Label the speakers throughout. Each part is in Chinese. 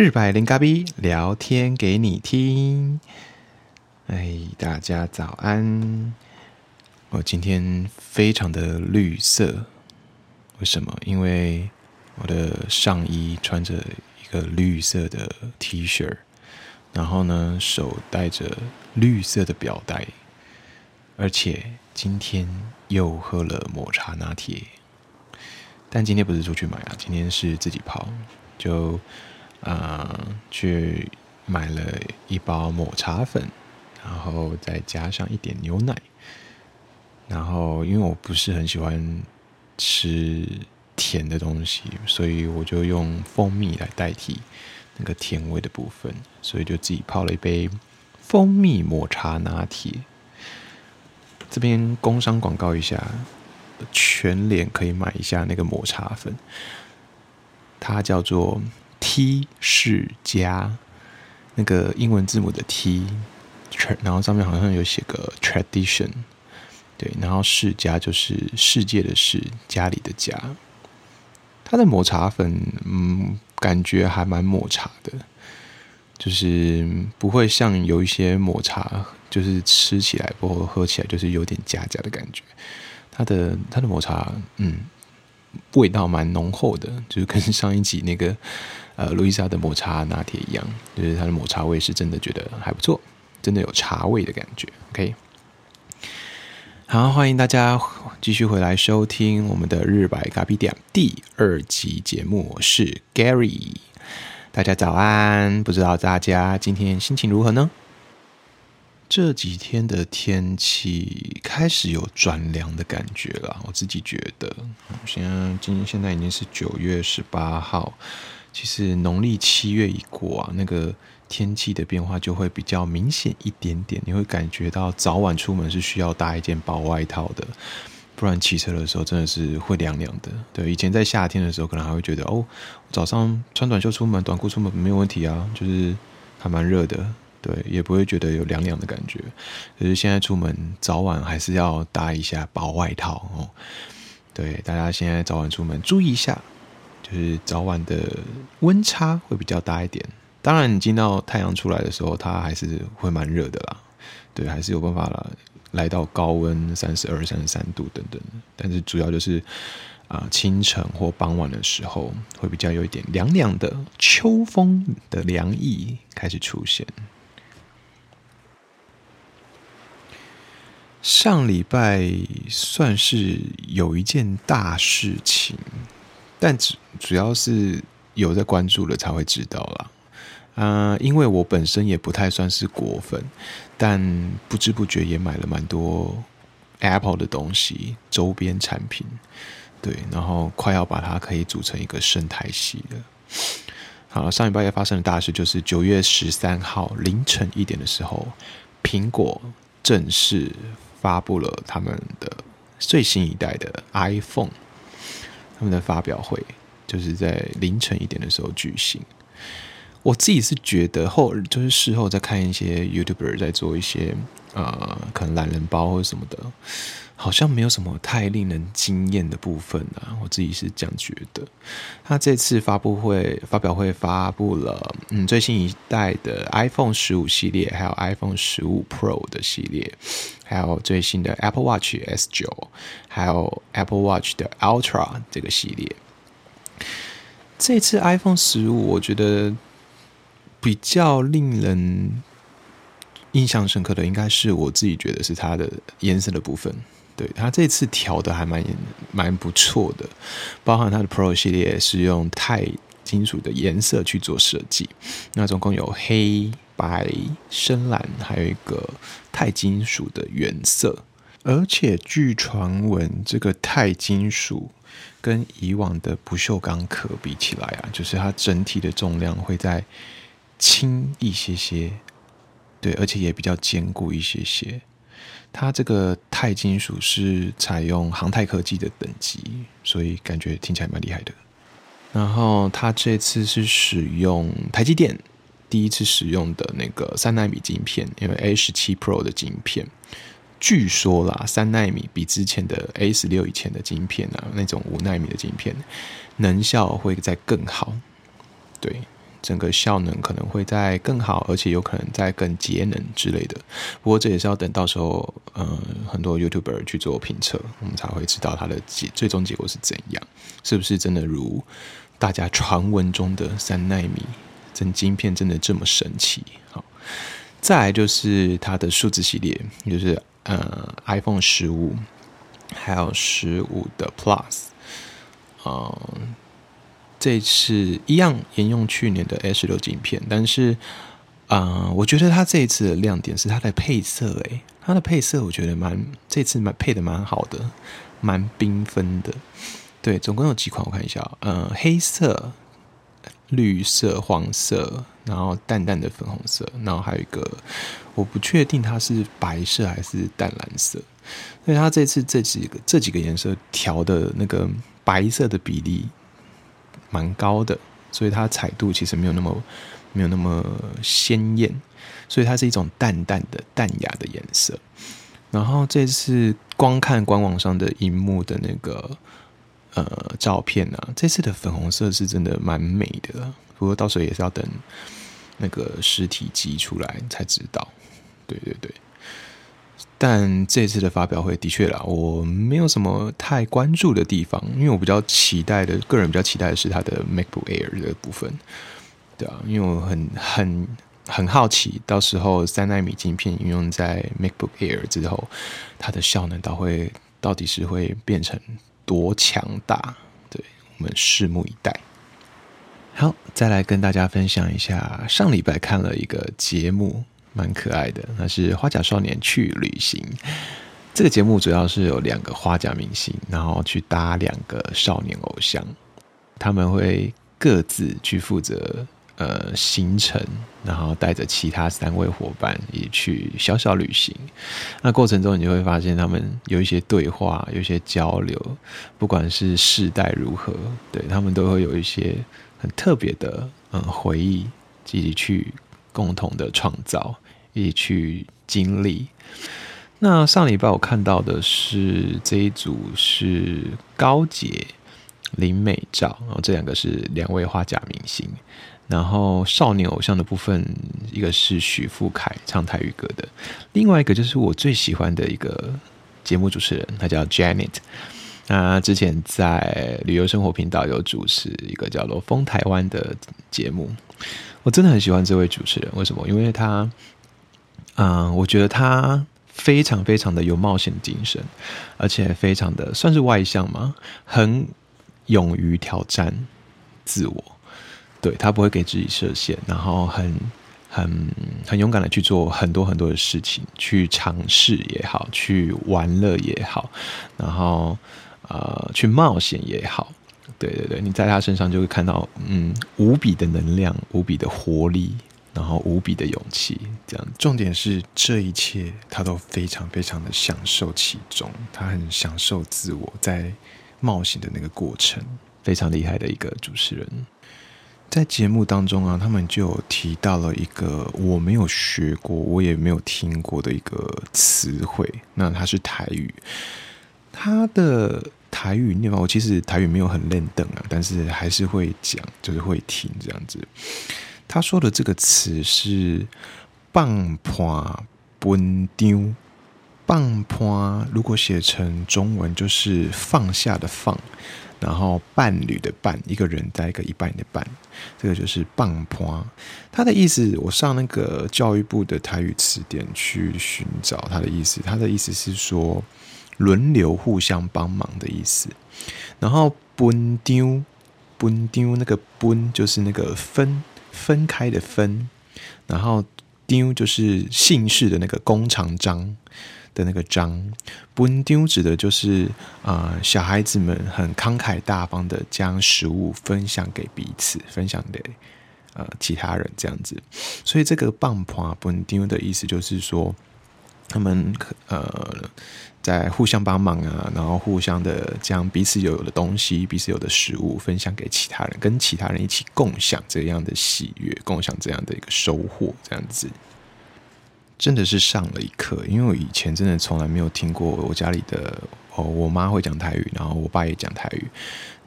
Speaker 1: 日百零咖啡聊天给你听。哎，大家早安！我今天非常的绿色，为什么？因为我的上衣穿着一个绿色的 T 恤，然后呢，手戴着绿色的表带，而且今天又喝了抹茶拿铁。但今天不是出去买啊，今天是自己泡，就。啊，去买了一包抹茶粉，然后再加上一点牛奶，然后因为我不是很喜欢吃甜的东西，所以我就用蜂蜜来代替那个甜味的部分，所以就自己泡了一杯蜂蜜抹茶拿铁。这边工商广告一下，全脸可以买一下那个抹茶粉，它叫做。T 世家，那个英文字母的 T，然后上面好像有写个 tradition，对，然后世家就是世界的世，家里的家。它的抹茶粉，嗯，感觉还蛮抹茶的，就是不会像有一些抹茶，就是吃起来或喝起来就是有点假假的感觉。它的它的抹茶，嗯，味道蛮浓厚的，就是跟上一集那个。呃，路易莎的抹茶拿铁一样，就是它的抹茶味是真的觉得还不错，真的有茶味的感觉。OK，好，欢迎大家继续回来收听我们的日白咖啡店第二集节目，我是 Gary，大家早安，不知道大家今天心情如何呢？这几天的天气开始有转凉的感觉了，我自己觉得，现在今现在已经是九月十八号。其实农历七月一过啊，那个天气的变化就会比较明显一点点。你会感觉到早晚出门是需要搭一件薄外套的，不然骑车的时候真的是会凉凉的。对，以前在夏天的时候，可能还会觉得哦，早上穿短袖出门、短裤出门没有问题啊，就是还蛮热的，对，也不会觉得有凉凉的感觉。可是现在出门早晚还是要搭一下薄外套哦。对，大家现在早晚出门注意一下。就是早晚的温差会比较大一点，当然你进到太阳出来的时候，它还是会蛮热的啦。对，还是有办法来到高温三十二、三十三度等等。但是主要就是啊，清晨或傍晚的时候会比较有一点凉凉的秋风的凉意开始出现。上礼拜算是有一件大事情。但主主要是有在关注了才会知道啦。啊，因为我本身也不太算是果粉，但不知不觉也买了蛮多 Apple 的东西周边产品，对，然后快要把它可以组成一个生态系了。好，上礼拜也发生的大事就是九月十三号凌晨一点的时候，苹果正式发布了他们的最新一代的 iPhone。他们的发表会就是在凌晨一点的时候举行。我自己是觉得后就是事后再看一些 YouTuber 在做一些呃，可能懒人包或者什么的，好像没有什么太令人惊艳的部分啊。我自己是这样觉得。他这次发布会发表会发布了嗯最新一代的 iPhone 十五系列，还有 iPhone 十五 Pro 的系列。还有最新的 Apple Watch S 九，还有 Apple Watch 的 Ultra 这个系列。这次 iPhone 十五，我觉得比较令人印象深刻的，应该是我自己觉得是它的颜色的部分。对它这次调的还蛮蛮不错的，包含它的 Pro 系列是用钛金属的颜色去做设计，那总共有黑。白、深蓝，还有一个钛金属的原色，而且据传闻，这个钛金属跟以往的不锈钢壳比起来啊，就是它整体的重量会再轻一些些，对，而且也比较坚固一些些。它这个钛金属是采用航太科技的等级，所以感觉听起来蛮厉害的。然后它这次是使用台积电。第一次使用的那个三纳米晶片，因为 A 十七 Pro 的晶片，据说啦，三纳米比之前的 A 十六以前的晶片啊，那种五纳米的晶片，能效会再更好。对，整个效能可能会在更好，而且有可能在更节能之类的。不过这也是要等到时候，嗯，很多 YouTuber 去做评测，我们才会知道它的结最终结果是怎样，是不是真的如大家传闻中的三纳米真晶片真的这么神奇？好，再来就是它的数字系列，就是呃 iPhone 十五，还有十五的 Plus，嗯。这次一样沿用去年的 S 六镜片，但是啊，我觉得它这一次的亮点是它的配色，诶，它的配色我觉得蛮这次蛮配的蛮好的，蛮缤纷的。对，总共有几款，我看一下，呃，黑色、绿色、黄色，然后淡淡的粉红色，然后还有一个我不确定它是白色还是淡蓝色。所以它这次这几个这几个颜色调的那个白色的比例。蛮高的，所以它彩度其实没有那么没有那么鲜艳，所以它是一种淡淡的淡雅的颜色。然后这次光看官网上的荧幕的那个呃照片啊，这次的粉红色是真的蛮美的，不过到时候也是要等那个实体机出来才知道。对对对。但这次的发表会的确啦，我没有什么太关注的地方，因为我比较期待的，个人比较期待的是它的 MacBook Air 的部分，对啊，因为我很很很好奇，到时候三纳米镜片应用在 MacBook Air 之后，它的效能到会到底是会变成多强大？对我们拭目以待。好，再来跟大家分享一下，上礼拜看了一个节目。蛮可爱的，那是花甲少年去旅行。这个节目主要是有两个花甲明星，然后去搭两个少年偶像，他们会各自去负责呃行程，然后带着其他三位伙伴一起去小小旅行。那过程中你就会发现他们有一些对话，有一些交流，不管是世代如何，对他们都会有一些很特别的嗯回忆，自己去。共同的创造，一起去经历。那上礼拜我看到的是这一组是高洁、林美照，然后这两个是两位花甲明星。然后少年偶像的部分，一个是许富凯唱台语歌的，另外一个就是我最喜欢的一个节目主持人，他叫 Janet。那之前在旅游生活频道有主持一个叫做《风台湾》的节目。我真的很喜欢这位主持人，为什么？因为他，嗯，我觉得他非常非常的有冒险精神，而且非常的算是外向嘛，很勇于挑战自我。对他不会给自己设限，然后很很很勇敢的去做很多很多的事情，去尝试也好，去玩乐也好，然后呃，去冒险也好。对对对，你在他身上就会看到，嗯，无比的能量，无比的活力，然后无比的勇气。这样，重点是这一切他都非常非常的享受其中，他很享受自我在冒险的那个过程，非常厉害的一个主持人。在节目当中啊，他们就提到了一个我没有学过，我也没有听过的一个词汇，那它是台语，它的。台语念法，我其实台语没有很练等啊，但是还是会讲，就是会听这样子。他说的这个词是“棒破奔丢”，棒破如果写成中文就是放下的放，然后伴侣的伴，一个人在一个一半的伴，这个就是棒破。他的意思，我上那个教育部的台语词典去寻找他的意思，他的意思是说。轮流互相帮忙的意思，然后分丢分丢那个分就是那个分分开的分，然后丢就是姓氏的那个工长章的那个章，分丢指的就是啊小孩子们很慷慨大方的将食物分享给彼此，分享给呃其他人这样子，所以这个棒棒分丢的意思就是说他们呃。在互相帮忙啊，然后互相的将彼此有的东西、彼此有的食物分享给其他人，跟其他人一起共享这样的喜悦，共享这样的一个收获，这样子真的是上了一课。因为我以前真的从来没有听过我家里的哦，我妈会讲台语，然后我爸也讲台语，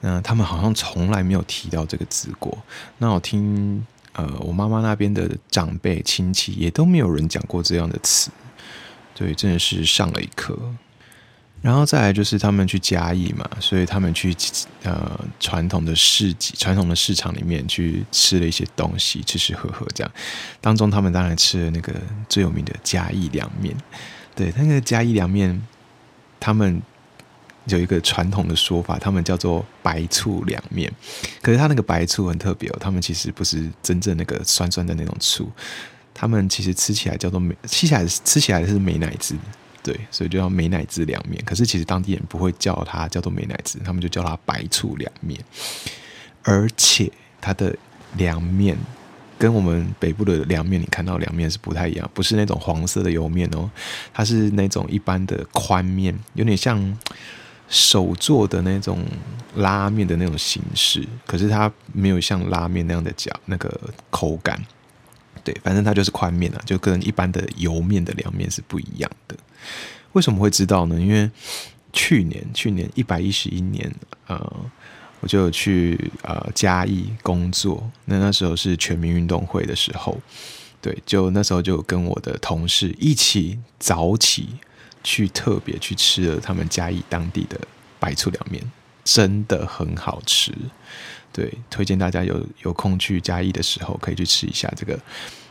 Speaker 1: 那他们好像从来没有提到这个字过。那我听呃，我妈妈那边的长辈亲戚也都没有人讲过这样的词，对，真的是上了一课。然后再来就是他们去嘉义嘛，所以他们去呃传统的市集、传统的市场里面去吃了一些东西，吃吃喝喝这样。当中他们当然吃了那个最有名的嘉义凉面，对，那个嘉义凉面，他们有一个传统的说法，他们叫做白醋凉面。可是他那个白醋很特别哦，他们其实不是真正那个酸酸的那种醋，他们其实吃起来叫做美，吃起来吃起来是美乃滋。对，所以就叫美乃滋凉面。可是其实当地人不会叫它叫做美乃滋，他们就叫它白醋凉面。而且它的凉面跟我们北部的凉面，你看到凉面是不太一样，不是那种黄色的油面哦，它是那种一般的宽面，有点像手做的那种拉面的那种形式。可是它没有像拉面那样的嚼那个口感。对，反正它就是宽面啊，就跟一般的油面的凉面是不一样的。为什么会知道呢？因为去年，去年一百一十一年，呃，我就去呃嘉义工作。那那时候是全民运动会的时候，对，就那时候就跟我的同事一起早起去，特别去吃了他们嘉义当地的白醋凉面，真的很好吃。对，推荐大家有有空去嘉义的时候，可以去吃一下这个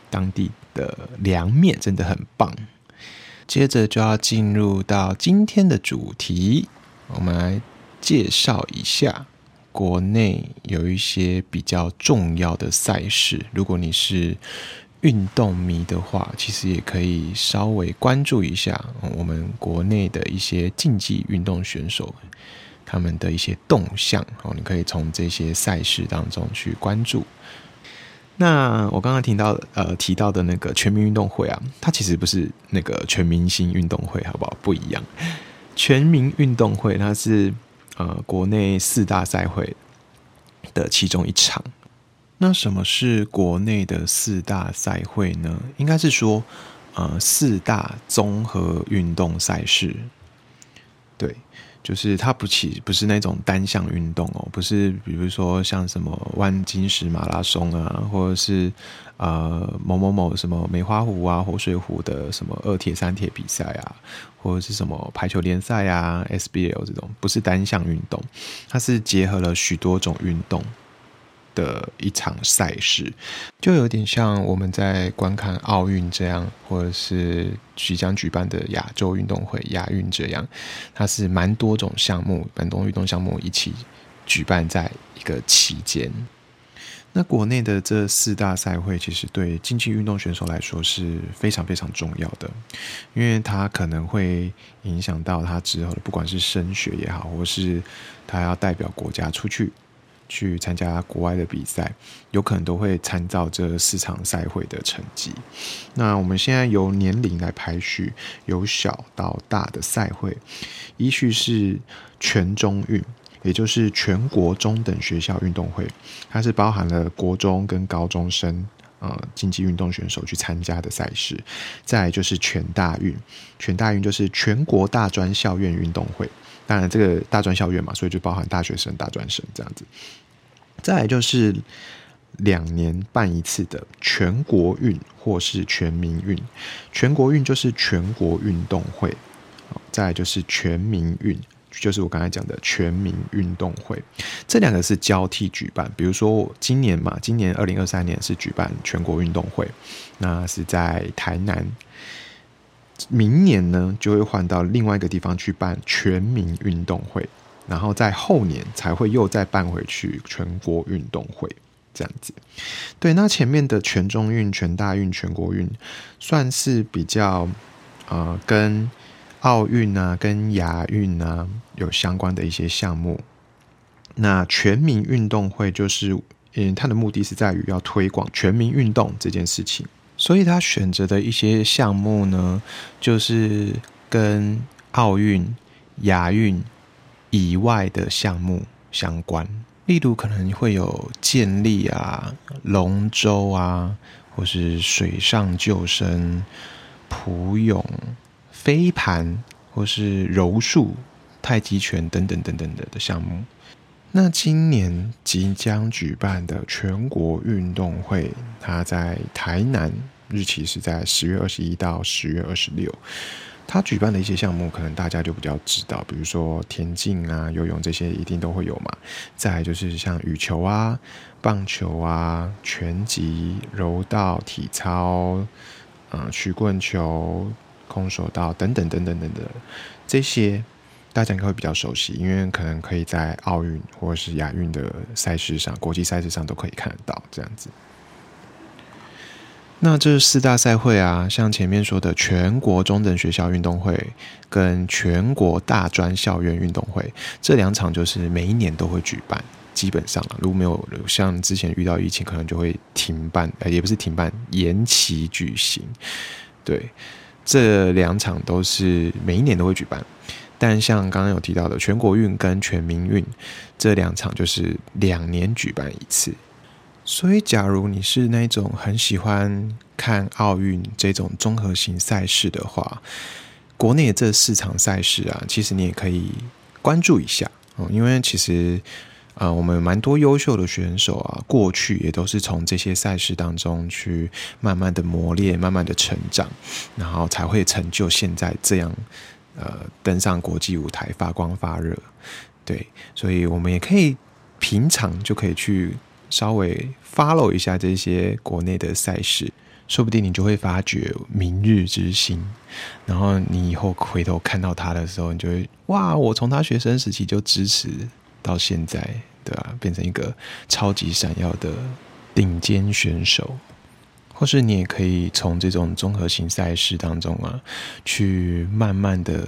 Speaker 1: 当地的凉面，真的很棒。接着就要进入到今天的主题，我们来介绍一下国内有一些比较重要的赛事。如果你是运动迷的话，其实也可以稍微关注一下我们国内的一些竞技运动选手他们的一些动向哦。你可以从这些赛事当中去关注。那我刚刚提到呃提到的那个全民运动会啊，它其实不是那个全明星运动会，好不好？不一样。全民运动会它是呃国内四大赛会的其中一场。那什么是国内的四大赛会呢？应该是说呃四大综合运动赛事，就是它不起不是那种单项运动哦，不是比如说像什么万金石马拉松啊，或者是呃某某某什么梅花湖啊、活水湖的什么二铁三铁比赛啊，或者是什么排球联赛啊、SBL 这种，不是单项运动，它是结合了许多种运动。的一场赛事，就有点像我们在观看奥运这样，或者是即将举办的亚洲运动会亚运这样，它是蛮多种项目，蛮多运动项目一起举办在一个期间。那国内的这四大赛会，其实对竞技运动选手来说是非常非常重要的，因为它可能会影响到他之后的，不管是升学也好，或是他要代表国家出去。去参加国外的比赛，有可能都会参照这四场赛会的成绩。那我们现在由年龄来排序，由小到大的赛会，依序是全中运，也就是全国中等学校运动会，它是包含了国中跟高中生呃竞技运动选手去参加的赛事。再就是全大运，全大运就是全国大专校院运动会，当然这个大专校院嘛，所以就包含大学生、大专生这样子。再来就是两年办一次的全国运或是全民运，全国运就是全国运动会，再来就是全民运，就是我刚才讲的全民运动会，这两个是交替举办。比如说今年嘛，今年二零二三年是举办全国运动会，那是在台南，明年呢就会换到另外一个地方去办全民运动会。然后在后年才会又再办回去全国运动会这样子，对，那前面的全中运、全大运、全国运算是比较呃跟奥运啊、跟亚运啊有相关的一些项目。那全民运动会就是，嗯，它的目的是在于要推广全民运动这件事情，所以他选择的一些项目呢，就是跟奥运、亚运。以外的项目相关，例如可能会有健力啊、龙舟啊，或是水上救生、普泳、飞盘，或是柔术、太极拳等等等等的的项目。那今年即将举办的全国运动会，它在台南，日期是在十月二十一到十月二十六。它举办的一些项目，可能大家就比较知道，比如说田径啊、游泳这些一定都会有嘛。再就是像羽球啊、棒球啊、拳击、柔道、体操，嗯，曲棍球、空手道等等等等等等这些。大家应该会比较熟悉，因为可能可以在奥运或者是亚运的赛事上、国际赛事上都可以看得到这样子。那这四大赛会啊，像前面说的全国中等学校运动会跟全国大专校院运动会这两场，就是每一年都会举办。基本上啊，如果没有像之前遇到疫情，可能就会停办，呃，也不是停办，延期举行。对，这两场都是每一年都会举办。但像刚刚有提到的全国运跟全民运这两场，就是两年举办一次。所以，假如你是那种很喜欢看奥运这种综合型赛事的话，国内这四场赛事啊，其实你也可以关注一下哦。因为其实，呃，我们蛮多优秀的选手啊，过去也都是从这些赛事当中去慢慢的磨练、慢慢的成长，然后才会成就现在这样。呃，登上国际舞台发光发热，对，所以我们也可以平常就可以去稍微 follow 一下这些国内的赛事，说不定你就会发觉明日之星。然后你以后回头看到他的时候，你就会哇，我从他学生时期就支持到现在，对吧？变成一个超级闪耀的顶尖选手。或是你也可以从这种综合型赛事当中啊，去慢慢的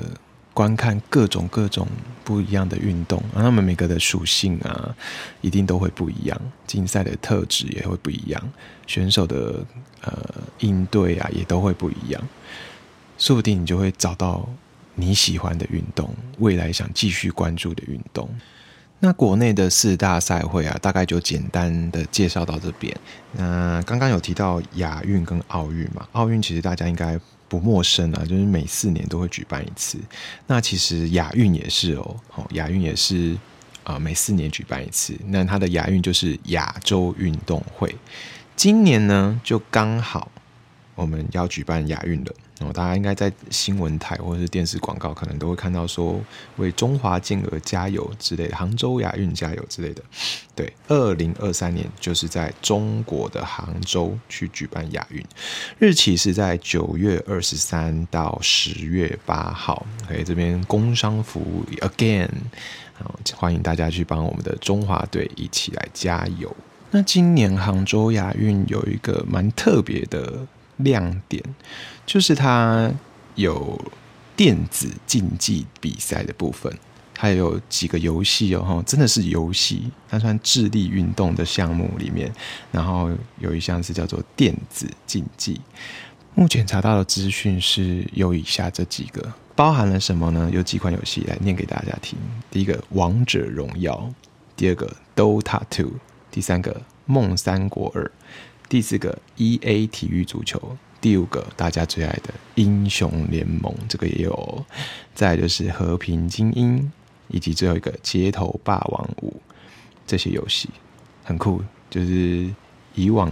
Speaker 1: 观看各种各种不一样的运动，啊，他们每个的属性啊，一定都会不一样，竞赛的特质也会不一样，选手的呃应对啊也都会不一样，说不定你就会找到你喜欢的运动，未来想继续关注的运动。那国内的四大赛会啊，大概就简单的介绍到这边。那刚刚有提到亚运跟奥运嘛，奥运其实大家应该不陌生啊，就是每四年都会举办一次。那其实亚运也是哦，好，亚运也是啊，每四年举办一次。那它的亚运就是亚洲运动会，今年呢就刚好我们要举办亚运了。哦，大家应该在新闻台或者是电视广告，可能都会看到说为中华健儿加油之类的，杭州亚运加油之类的。对，二零二三年就是在中国的杭州去举办亚运，日期是在九月二十三到十月八号。OK，这边工商服务 again，好，欢迎大家去帮我们的中华队一起来加油。那今年杭州亚运有一个蛮特别的。亮点就是它有电子竞技比赛的部分，还有几个游戏哦，真的是游戏，它算智力运动的项目里面，然后有一项是叫做电子竞技。目前查到的资讯是有以下这几个，包含了什么呢？有几款游戏来念给大家听。第一个《王者荣耀》，第二个《Dota Two》，第三个《梦三国二》。第四个 E A 体育足球，第五个大家最爱的英雄联盟，这个也有。再就是和平精英，以及最后一个街头霸王五，这些游戏很酷。就是以往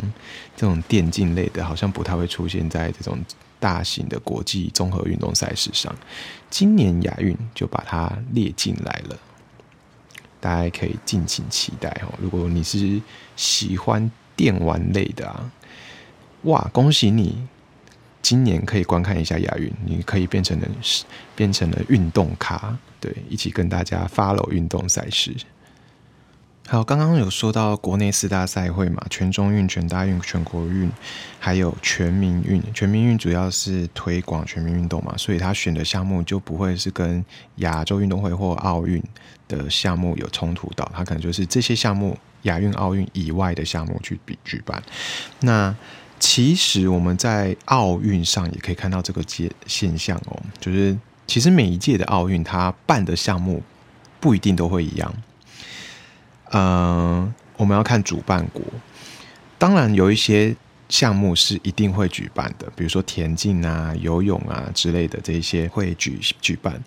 Speaker 1: 这种电竞类的，好像不太会出现在这种大型的国际综合运动赛事上。今年亚运就把它列进来了，大家可以敬请期待哦。如果你是喜欢。电玩类的啊，哇！恭喜你，今年可以观看一下亚运，你可以变成了变成了运动咖，对，一起跟大家 follow 运动赛事。好，刚刚有说到国内四大赛会嘛，全中运、全大运、全国运，还有全民运。全民运主要是推广全民运动嘛，所以他选的项目就不会是跟亚洲运动会或奥运的项目有冲突到，他可能就是这些项目。亚运、奥运以外的项目去比举办，那其实我们在奥运上也可以看到这个现现象哦，就是其实每一届的奥运，它办的项目不一定都会一样。嗯，我们要看主办国，当然有一些项目是一定会举办的，比如说田径啊、游泳啊之类的这一些会举举办。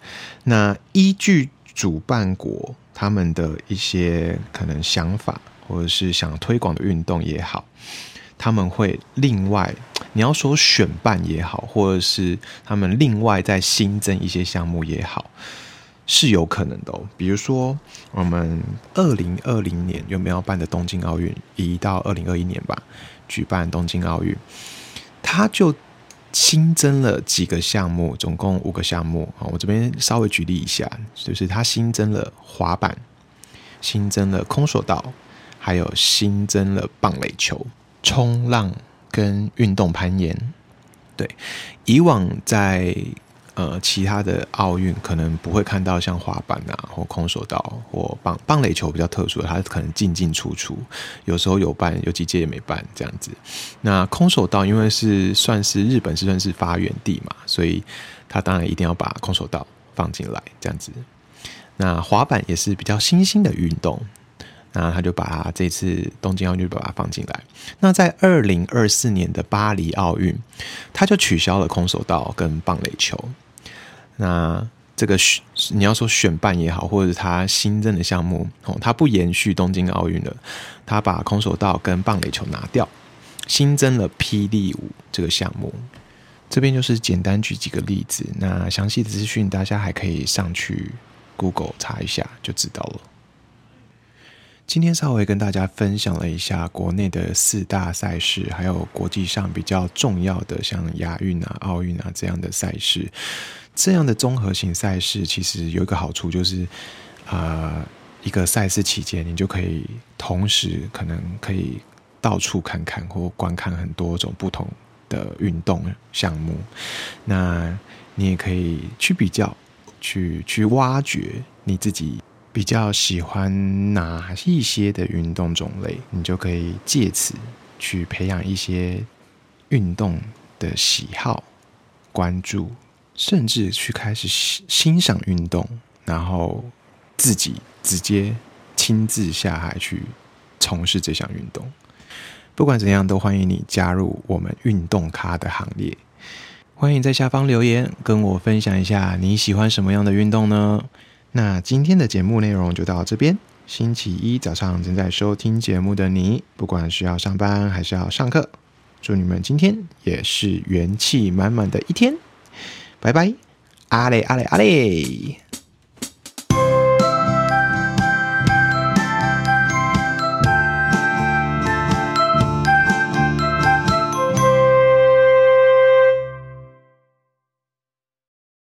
Speaker 1: 那依据主办国他们的一些可能想法，或者是想推广的运动也好，他们会另外，你要说选办也好，或者是他们另外再新增一些项目也好，是有可能的。比如说，我们二零二零年有没有办的东京奥运，移到二零二一年吧，举办东京奥运，他就。新增了几个项目，总共五个项目啊。我这边稍微举例一下，就是它新增了滑板，新增了空手道，还有新增了棒垒球、冲浪跟运动攀岩。对，以往在。呃，其他的奥运可能不会看到像滑板啊，或空手道，或棒棒垒球比较特殊的，它可能进进出出，有时候有办，有几届也没办这样子。那空手道因为是算是日本是算是发源地嘛，所以它当然一定要把空手道放进来这样子。那滑板也是比较新兴的运动。那他就把他这次东京奥运把它放进来。那在二零二四年的巴黎奥运，他就取消了空手道跟棒垒球。那这个选你要说选办也好，或者他新增的项目哦，他不延续东京奥运了，他把空手道跟棒垒球拿掉，新增了霹雳舞这个项目。这边就是简单举几个例子，那详细资讯大家还可以上去 Google 查一下就知道了。今天稍微跟大家分享了一下国内的四大赛事，还有国际上比较重要的像亚运啊、奥运啊这样的赛事。这样的综合型赛事其实有一个好处，就是啊，一个赛事期间你就可以同时可能可以到处看看或观看很多种不同的运动项目。那你也可以去比较，去去挖掘你自己。比较喜欢哪一些的运动种类，你就可以借此去培养一些运动的喜好、关注，甚至去开始欣赏运动，然后自己直接亲自下海去从事这项运动。不管怎样，都欢迎你加入我们运动咖的行列。欢迎在下方留言，跟我分享一下你喜欢什么样的运动呢？那今天的节目内容就到这边。星期一早上正在收听节目的你，不管是要上班还是要上课，祝你们今天也是元气满满的一天。拜拜，阿嘞阿嘞阿嘞。